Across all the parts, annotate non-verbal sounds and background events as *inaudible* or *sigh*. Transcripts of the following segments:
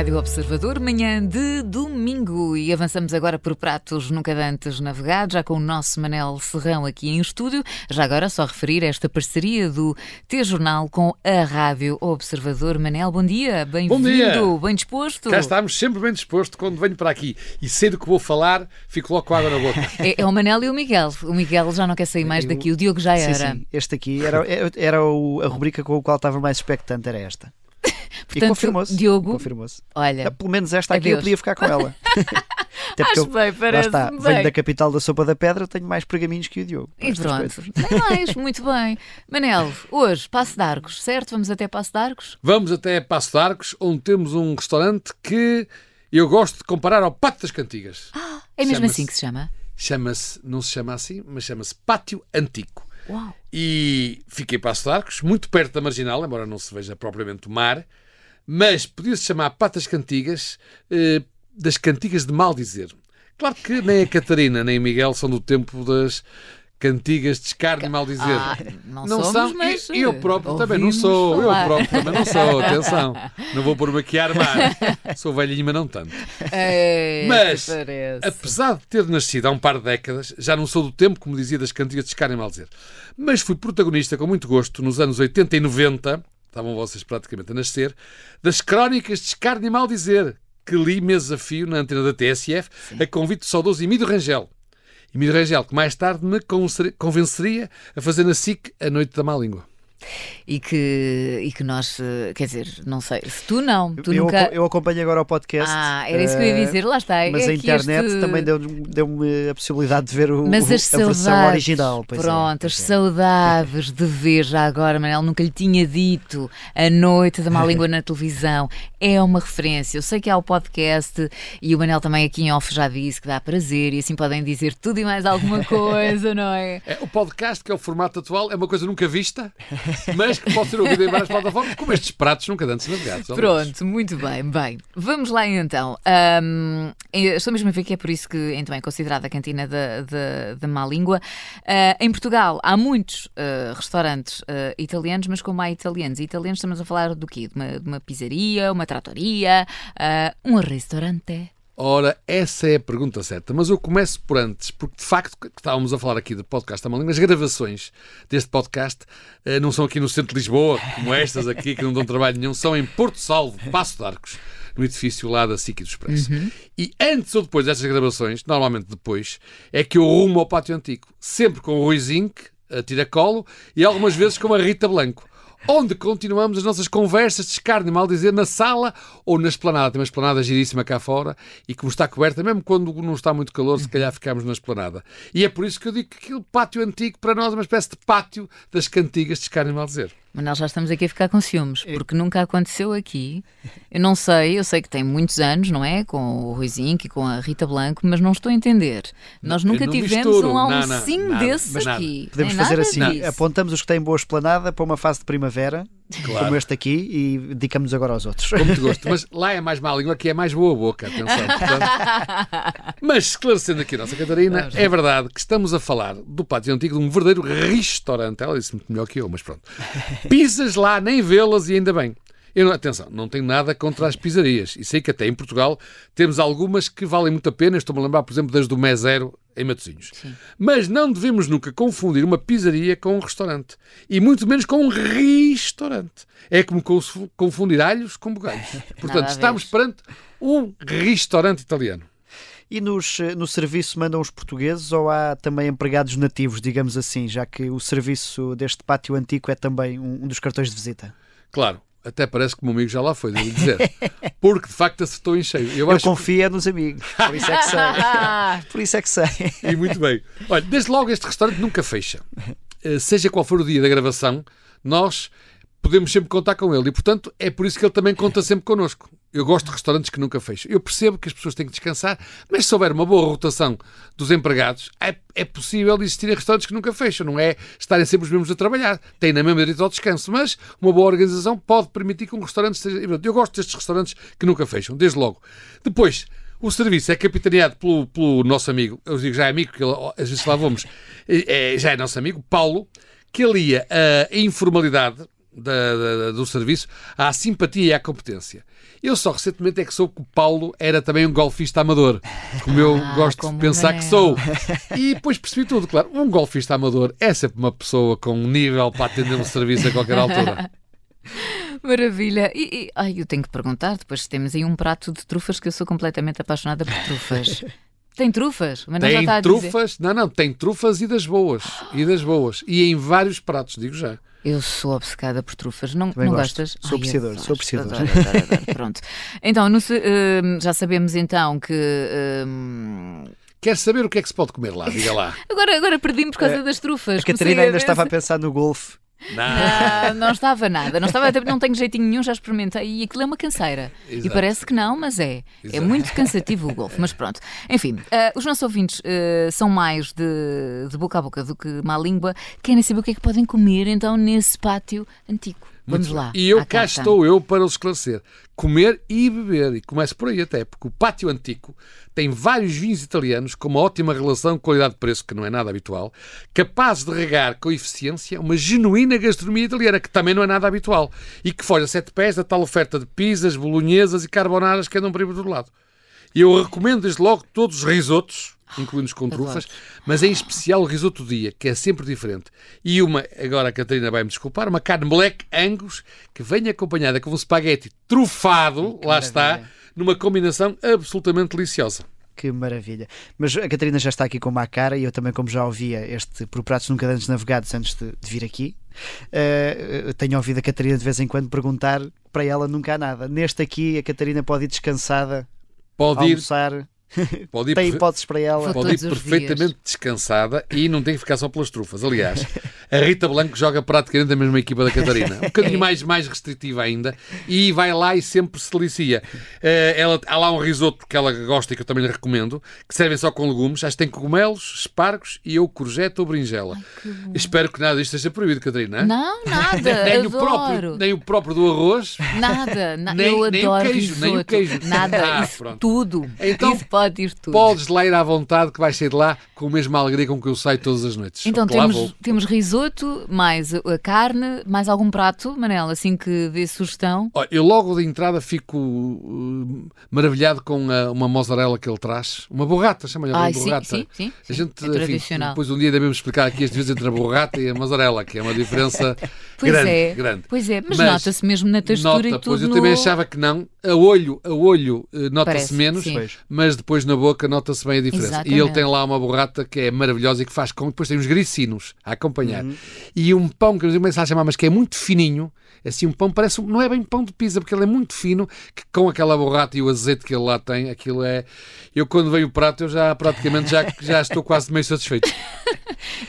Rádio Observador, manhã de domingo. E avançamos agora por pratos nunca antes navegados, já com o nosso Manel Serrão aqui em estúdio. Já agora, só referir esta parceria do T-Jornal com a Rádio Observador. Manel, bom dia, bem-vindo, bem disposto. Cá estamos, sempre bem disposto quando venho para aqui. E sei do que vou falar, fico logo com água na boca. *laughs* É, é, o Manel e o Miguel. O Miguel já não quer sair mais daqui, o Diogo já era. Sim, sim. Este aqui era, era o, a rubrica com a qual estava mais expectante, era esta. Portanto, confirmou-se. Diogo, confirmou-se. Olha, é, pelo menos esta aqui eu podia ficar com ela. *laughs* Até porque Acho eu, bem, parece está, bem. venho da capital da sopa da pedra, tenho mais pergaminhos que o Diogo. E pronto, tem mais, muito bem. Manel, hoje, Passo de Arcos, certo? Vamos até Passo de Arcos? Vamos até Passo de Arcos, onde temos um restaurante que eu gosto de comparar ao Pátio das Cantigas. Ah, é mesmo assim que se chama? Chama-se, não se chama assim, mas chama-se Pátio Antigo. Uau. E fiquei Passo de Arcos, muito perto da Marginal, embora não se veja propriamente o mar, mas podia-se chamar Patas Cantigas eh, das Cantigas de Mal Dizer. Claro que nem a Catarina nem o Miguel são do tempo das cantigas de escárnio e mal dizer. Ah, não, não somos, são. Mas eu próprio também não sou. Eu próprio também não sou. *laughs* Atenção. Não vou pôr-me aqui a armar. Sou velhinho, mas não tanto. É, mas, apesar de ter nascido há um par de décadas, já não sou do tempo, como dizia, das cantigas de escárnio e mal dizer. Mas fui protagonista com muito gosto nos anos 80 e 90 estavam vocês praticamente a nascer, das crónicas de escárnio e mal dizer, que li meses a fio na antena da TSF, Sim. a convite do saudoso Emílio Rangel. Emílio Rangel, que mais tarde me convenceria a fazer na SIC a Noite da Má Língua e que, e que nós, eh, quer dizer, não sei, se tu não, tu eu, nunca... eu acompanho agora o podcast. Ah, era isso que eu ia dizer, lá está. Mas é a internet este... também deu-me deu a possibilidade de ver o, mas o, as a saudades, versão original. É, pronto, é, as é. saudades de ver já agora, Manel, nunca lhe tinha dito a noite da má língua na televisão. É uma referência. Eu sei que há o podcast e o Manel também aqui em off já disse que dá prazer e assim podem dizer tudo e mais alguma *laughs* coisa, não é? é o podcast, que é o formato atual, é uma coisa nunca vista, mas que pode ser ouvido em várias plataformas, como estes pratos nunca antes navegados. Pronto, muito bem. Bem, vamos lá então. Um, estou mesmo a ver que é por isso que então é considerada a cantina da, da, da má língua. Uh, em Portugal há muitos uh, restaurantes uh, italianos, mas como há italianos e italianos, estamos a falar do quê? De uma, de uma pizzaria, uma tratoria, um restaurante? Ora, essa é a pergunta certa, mas eu começo por antes, porque de facto, que estávamos a falar aqui do podcast da Língua, as gravações deste podcast eh, não são aqui no centro de Lisboa, como estas aqui, que não dão trabalho nenhum, são em Porto Salvo, Passo de Arcos, no edifício lá da SIC e do Expresso. Uhum. E antes ou depois destas gravações, normalmente depois, é que eu rumo ao pátio antigo, sempre com o Rui Zinc, a tiracolo, e algumas vezes com a Rita Blanco onde continuamos as nossas conversas de escárnio, mal dizer, na sala ou na esplanada. Tem uma esplanada giríssima cá fora e como está coberta, mesmo quando não está muito calor, se calhar ficamos na esplanada. E é por isso que eu digo que aquele pátio antigo para nós é uma espécie de pátio das cantigas de escárnio, mal dizer. Mas nós já estamos aqui a ficar com ciúmes, é. porque nunca aconteceu aqui. Eu não sei, eu sei que tem muitos anos, não é? Com o Ruizinho e com a Rita Blanco, mas não estou a entender. Nós nunca tivemos misturo. um almocinho desses aqui. Podemos fazer assim: apontamos os que têm boa esplanada para uma fase de primavera Claro. como este aqui e dedicamos agora aos outros. Com muito gosto. *laughs* Mas lá é mais má língua, aqui é mais boa boca. Atenção. Portanto... Mas esclarecendo aqui a nossa Catarina, é verdade que estamos a falar do pátio antigo de um verdadeiro restaurante. Ela disse muito melhor que eu, mas pronto. *laughs* Pisas lá, nem vê-las e ainda bem. Eu não, atenção, não tenho nada contra as pizzarias. E sei que até em Portugal temos algumas que valem muito a pena. Estou-me a lembrar, por exemplo, das do Mesero em Matosinhos. Sim. Mas não devemos nunca confundir uma pizzaria com um restaurante. E muito menos com um restaurante. É como confundir alhos com bugalhos. Portanto, estamos perante um restaurante italiano. E nos, eh, no serviço mandam os portugueses ou há também empregados nativos, digamos assim, já que o serviço deste pátio antigo é também um, um dos cartões de visita? Claro, até parece que o meu amigo já lá foi, devo dizer. *laughs* Porque de facto acertou em cheio. Eu, Eu confio que... Nos amigos, por isso é que sei. *laughs* por isso é que sei. E muito bem. Olha, desde logo este restaurante nunca fecha. Eh, seja qual for o dia da gravação, nós podemos sempre contar com ele e, portanto, é por isso que ele também conta sempre connosco. Eu gosto de restaurantes que nunca fecham. Eu percebo que as pessoas têm que descansar, mas se houver uma boa rotação dos empregados, é, é possível existirem restaurantes que nunca fecham. Não é estarem sempre os mesmos a trabalhar. Tem na mesma direito ao descanso, mas uma boa organização pode permitir que um restaurante esteja. Eu gosto destes restaurantes que nunca fecham, desde logo. Depois, o serviço é capitaneado pelo, pelo nosso amigo, eu digo já é amigo, que ele, às vezes lá vamos, *laughs* é, já é nosso amigo, Paulo, que alia a informalidade da- da- do serviço à simpatia e à competência. Eu só recentemente é que soube que o Paulo era também um golfista amador, como eu *laughs* Ah, gosto como de pensar que sou. *laughs* E depois percebi tudo, claro. Um golfista amador é sempre uma pessoa com um nível para atender um serviço a qualquer altura. *laughs* Maravilha. E, e- ai, eu tenho que perguntar, depois temos aí um prato de trufas que eu sou completamente apaixonada por trufas. Tem trufas? O Manel já Tem está a dizer. trufas, não, não, tem trufas e das boas, e das boas, e em vários pratos, digo já. Eu sou obcecada por trufas. Não, Também não gosto. gostas? Sou apreciador, sou apreciador. Pronto. *laughs* Então, no se- hum, já sabemos então que. hum, Quer saber o que é que se pode comer lá? Diga lá. *laughs* agora, agora perdi-me por causa das trufas. A Catarina ainda estava a pensar no golfe. Não. Não, não estava nada. Não estava, não tenho jeitinho nenhum, já experimentei e aquilo é uma canseira. E Exato. parece que não, mas é. É Exato. muito cansativo o golfe, mas pronto. Enfim, eh, os nossos ouvintes eh, são mais de, de boca a boca do que má língua. Querem saber o que é que podem comer então nesse pátio antigo. Vamos Muito lá. E eu cá carta. estou eu para os esclarecer. Comer e beber. E começo por aí até, porque o Pátio Antico tem vários vinhos italianos com uma ótima relação qualidade-preço, que não é nada habitual, capazes de regar com eficiência uma genuína gastronomia italiana, que também não é nada habitual, e que foge a sete pés da tal oferta de pizzas, bolonhesas e carbonaras que andam por aí todo lado. E eu recomendo desde logo todos os risotos, incluindo os com trufas, mas em especial o risoto dia, que é sempre diferente. E uma, agora a Catarina vai-me desculpar, uma carne black angus que vem acompanhada com um espaguete trufado, lá está, maravilha. numa combinação absolutamente deliciosa. Que maravilha. Mas a Catarina já está aqui com uma cara e eu também, como já ouvia este Por Pratos Nunca Antes Navegados antes de, de vir aqui, eh, tenho ouvido a Catarina de vez em quando perguntar para ela nunca há nada. Neste aqui, a Catarina pode ir descansada, Pode ir, almoçar, *laughs* pode ir, tem hipóteses para ela. Pode ir perfeitamente descansada e não tem que ficar só pelas trufas. Aliás, *laughs* a Rita Blanco joga praticamente a mesma equipa da Catarina. *laughs* Um bocadinho mais, mais restritiva ainda. E vai lá e sempre se delicia. Eh, ela, há lá um risoto que ela gosta e que eu também lhe recomendo, que servem só com legumes. Acho que tem cogumelos, espargos e ou courgette ou berinjela. Espero que nada disto seja proibido, Catarina. Não, nada. *laughs* nem, o adoro. próprio, nem o próprio do arroz. Nada, na- *laughs* Nem- eu nem o adoro queijo, nem o risoto. queijo. Nada, Ah, isso pronto. tudo. Então, isso pode ir tudo. Podes lá ir à vontade que vais sair de lá com a mesma alegria com que eu saio todas as noites. Então temos, temos risoto, mais a a carne, mais algum prato, Manel, assim que dê sugestão. Olha, eu logo de entrada fico uh, maravilhado com a- uma mozzarella que ele traz. Uma borrata, chama-lhe uma sim, borrata. sim, sim, A sim, gente, é enfim, tradicional. depois um dia devemos explicar aqui as diferenças entre a borrata e a mozzarella, que é uma diferença *laughs* Pois grande, é, grande. pois é, mas, Mas nota-se mesmo na textura Nota, e tudo pois eu no... também achava que não. A olho, a olho Parece, nota-se menos, sim. Mas depois na boca nota-se bem a diferença. Exatamente. E ele tem lá uma borrata que é maravilhosa e que faz com. Depois tem uns gricinos a acompanhar. Uhum. E um pão que eu começo a chamar, mas que é muito fininho. Assim, um pão parece. um- Não é bem pão de pizza, porque ele é muito fino, que com aquela borrata e o azeite que ele lá tem, aquilo é. Eu, quando veio o prato, eu já praticamente já, já estou quase meio satisfeito. *laughs*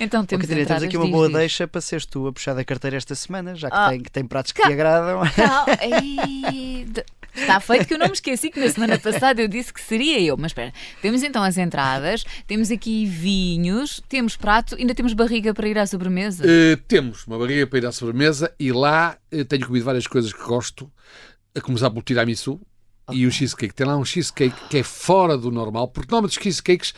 Então temos Catarina, temos aqui uma diz, boa diz. deixa para seres tu a puxar da carteira esta semana, já que, Ah. tem, que tem pratos que Cá. te agradam. *laughs* De- Está feito que eu não me esqueci que na semana passada eu disse que seria eu. Mas espera, temos então as entradas, temos aqui vinhos, temos prato, ainda temos barriga para ir à sobremesa. Eh, temos uma barriga para ir à sobremesa e lá eh, tenho comido várias coisas que gosto, a começar pelo tiramisu e o cheesecake. Tem lá um cheesecake que é fora do normal, porque normalmente os cheesecakes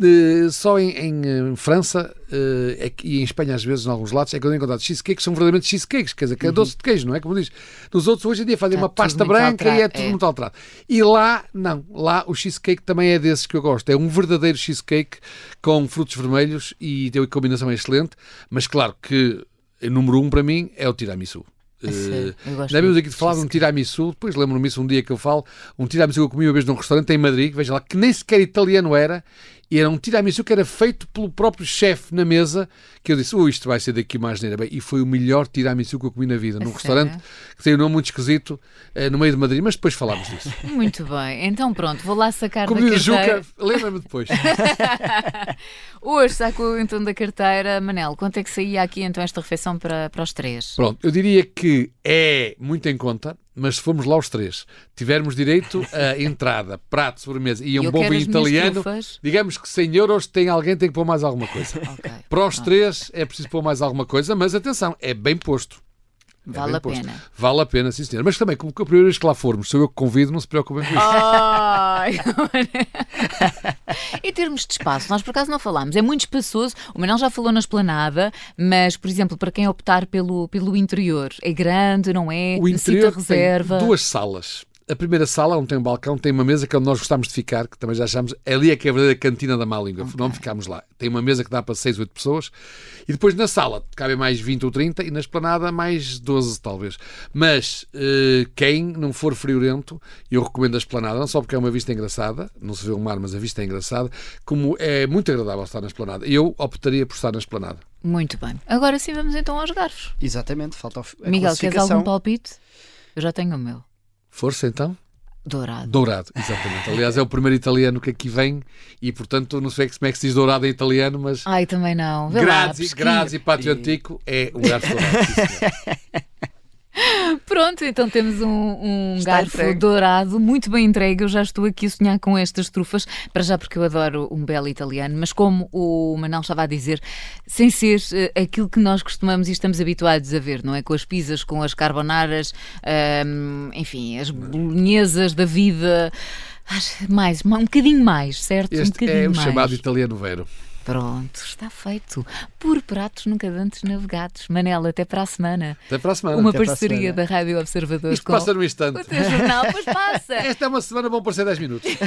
eh, só em, em, eh, França eh, é que- e em Espanha às vezes, em alguns lados, é que eu tenho encontrado cheesecakes que são verdadeiramente cheesecakes, quer dizer, que é doce de queijo, não é? Como diz. Nos outros hoje em dia fazem Está uma pasta branca e é alterado, tudo é. muito alterado. E lá, não. Lá o cheesecake também é desses que eu gosto. É um verdadeiro cheesecake com frutos vermelhos e tem uma combinação excelente, mas claro que o número um para mim é o tiramisu. Gosto Já vimos aqui de falar de um tiramisu, depois lembro-me isso um dia que eu falo, um tiramisu que eu comi uma vez num restaurante em Madrid, veja lá, que nem sequer italiano era, e era um tiramisu que era feito pelo próprio chefe na mesa, que eu disse, ui, isto vai ser daqui mais neira. Bem, e foi o melhor tiramisu que eu comi na vida, num sério? restaurante que tem um nome muito esquisito, eh, no meio de Madrid, mas depois falámos disso. *laughs* Muito bem, então pronto, vou lá sacar Como da carteira. Juca, lembra-me depois. *laughs* Hoje saco então da carteira. Manel, quanto é que saía aqui então esta refeição para, para os três? Pronto, eu diria que é muito em conta, mas se formos lá os três, tivermos direito a *laughs* entrada, prato, sobremesa e um Eu bom vinho italiano, digamos que 100 euros tem alguém tem que pôr mais alguma coisa. Ok. Para os três é preciso pôr mais alguma coisa, mas atenção, é bem posto. É Vale a pena. Vale a pena, sim, senhor. Mas também, como que a primeira vez que lá formos, sou eu que convido, não se preocupem com isso. Ai, *laughs* em termos de espaço, nós por acaso não falámos, é muito espaçoso. O Manel já falou na esplanada, mas, por exemplo, para quem optar pelo, pelo interior, é grande, não é? O Necessita interior reserva. tem duas salas. A primeira sala, onde tem um balcão, tem uma mesa que é onde nós gostamos de ficar, que também já achamos, ali é que é a verdadeira cantina da má língua. Não ficámos lá. Tem uma mesa que dá para 6, 8 pessoas. E depois na sala cabem mais 20 ou 30 e na esplanada mais 12, talvez. Mas eh, quem não for friorento, eu recomendo a esplanada, não só porque é uma vista engraçada, não se vê o mar, mas a vista é engraçada, como é muito agradável estar na esplanada. Eu optaria por estar na esplanada. Muito bem. Agora sim vamos então aos garfos. Exatamente, falta a Miguel, queres algum palpite? Eu já tenho o meu. Força então? Dourado. Dourado, exatamente. Aliás, é o primeiro italiano que aqui vem e, portanto, não sei como é que se diz dourado em italiano, mas Ai, também não. Vê lá, Grazi, pesquisa. Grazi Pátio Antico é um garfo dourado. *laughs* *laughs* Pronto, então temos um, um garfo entregue. dourado muito bem entregue. Eu já estou aqui a sonhar com estas trufas, para já porque eu adoro um belo italiano, mas como o Manel estava a dizer, sem ser eh, aquilo que nós costumamos e estamos habituados a ver, não é? Com as pizzas, com as carbonaras, ahm, enfim, as bolonhesas da vida. Acho- Mais, um bocadinho mais, certo? um Este bocadinho é o mais. chamado italiano vero. Pronto, está feito. Por pratos nunca antes navegados. Manela, até para a semana. Até para a semana. Uma para parceria da Rádio Observador Isto com passa num instante. o teu jornal, pois passa. *laughs* Esta é uma semana, vão parecer 10 minutos. *laughs*